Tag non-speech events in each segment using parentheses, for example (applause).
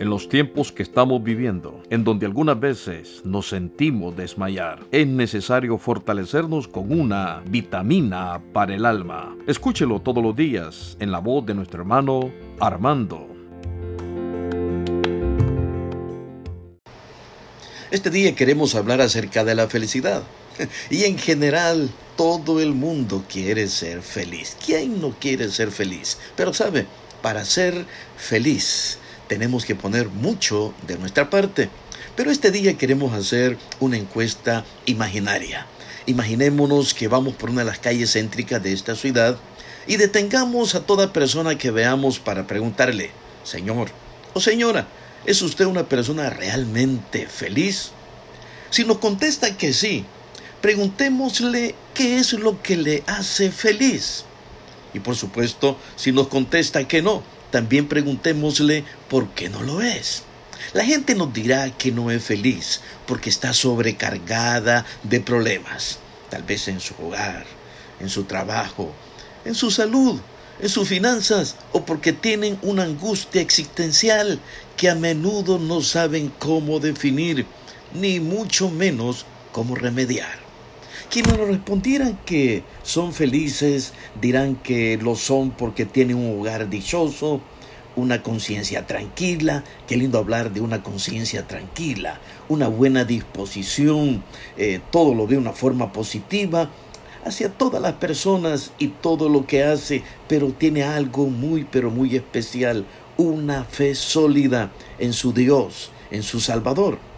En los tiempos que estamos viviendo, en donde algunas veces nos sentimos desmayar, es necesario fortalecernos con una vitamina para el alma. Escúchelo todos los días en la voz de nuestro hermano Armando. Este día queremos hablar acerca de la felicidad. (laughs) Y en general, todo el mundo quiere ser feliz. ¿Quién no quiere ser feliz? Pero sabe, para ser feliz tenemos que poner mucho de nuestra parte. Pero este día queremos hacer una encuesta imaginaria. Imaginémonos que vamos por una de las calles céntricas de esta ciudad y detengamos a toda persona que veamos para preguntarle, Señor o señora, ¿es usted una persona realmente feliz? Si nos contesta que sí, preguntémosle qué es lo que le hace feliz. Y por supuesto, si nos contesta que no, también preguntémosle por qué no lo es. La gente nos dirá que no es feliz porque está sobrecargada de problemas, tal vez en su hogar, en su trabajo, en su salud, en sus finanzas o porque tienen una angustia existencial que a menudo no saben cómo definir, ni mucho menos cómo remediar. Quienes nos respondieran que son felices dirán que lo son porque tienen un hogar dichoso, una conciencia tranquila, qué lindo hablar de una conciencia tranquila, una buena disposición, eh, todo lo de una forma positiva hacia todas las personas y todo lo que hace, pero tiene algo muy, pero muy especial, una fe sólida en su Dios, en su Salvador.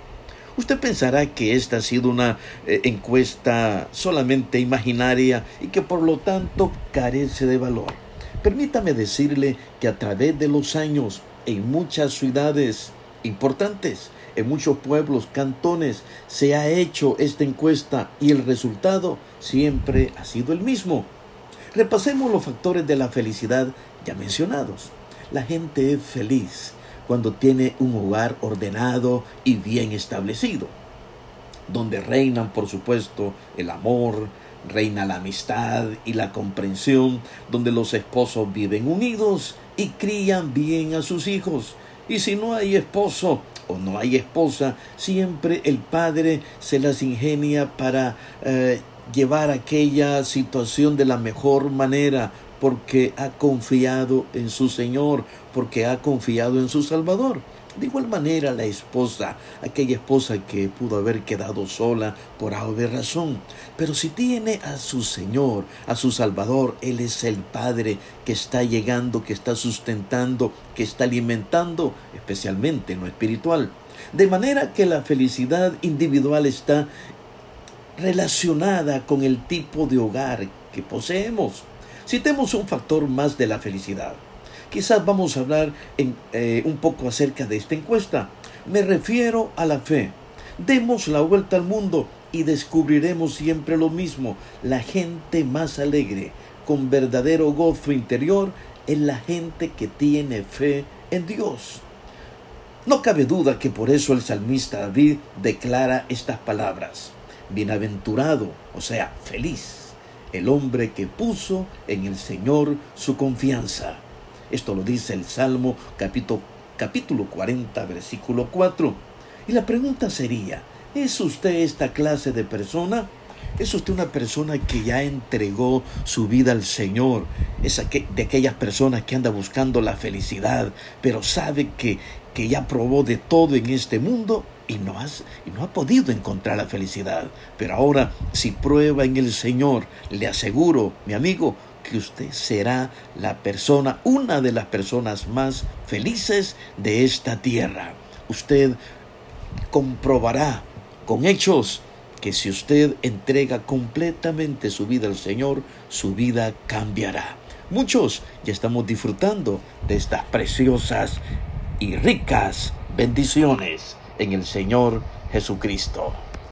Usted pensará que esta ha sido una eh, encuesta solamente imaginaria y que por lo tanto carece de valor. Permítame decirle que a través de los años, en muchas ciudades importantes, en muchos pueblos, cantones, se ha hecho esta encuesta y el resultado siempre ha sido el mismo. Repasemos los factores de la felicidad ya mencionados. La gente es feliz cuando tiene un hogar ordenado y bien establecido, donde reinan, por supuesto, el amor, reina la amistad y la comprensión, donde los esposos viven unidos y crían bien a sus hijos. Y si no hay esposo o no hay esposa, siempre el padre se las ingenia para eh, llevar aquella situación de la mejor manera, porque ha confiado en su Señor, porque ha confiado en su Salvador. De igual manera la esposa, aquella esposa que pudo haber quedado sola por haber razón, pero si tiene a su Señor, a su Salvador, Él es el Padre que está llegando, que está sustentando, que está alimentando, especialmente en lo espiritual. De manera que la felicidad individual está relacionada con el tipo de hogar que poseemos. Citemos un factor más de la felicidad. Quizás vamos a hablar eh, un poco acerca de esta encuesta. Me refiero a la fe. Demos la vuelta al mundo y descubriremos siempre lo mismo. La gente más alegre, con verdadero gozo interior, es la gente que tiene fe en Dios. No cabe duda que por eso el salmista David declara estas palabras. Bienaventurado, o sea, feliz el hombre que puso en el Señor su confianza. Esto lo dice el Salmo capítulo, capítulo 40, versículo 4. Y la pregunta sería, ¿es usted esta clase de persona? ¿Es usted una persona que ya entregó su vida al Señor? ¿Es de aquellas personas que anda buscando la felicidad, pero sabe que, que ya probó de todo en este mundo? Y no, has, y no ha podido encontrar la felicidad. Pero ahora, si prueba en el Señor, le aseguro, mi amigo, que usted será la persona, una de las personas más felices de esta tierra. Usted comprobará con hechos que si usted entrega completamente su vida al Señor, su vida cambiará. Muchos ya estamos disfrutando de estas preciosas y ricas bendiciones en el Señor Jesucristo.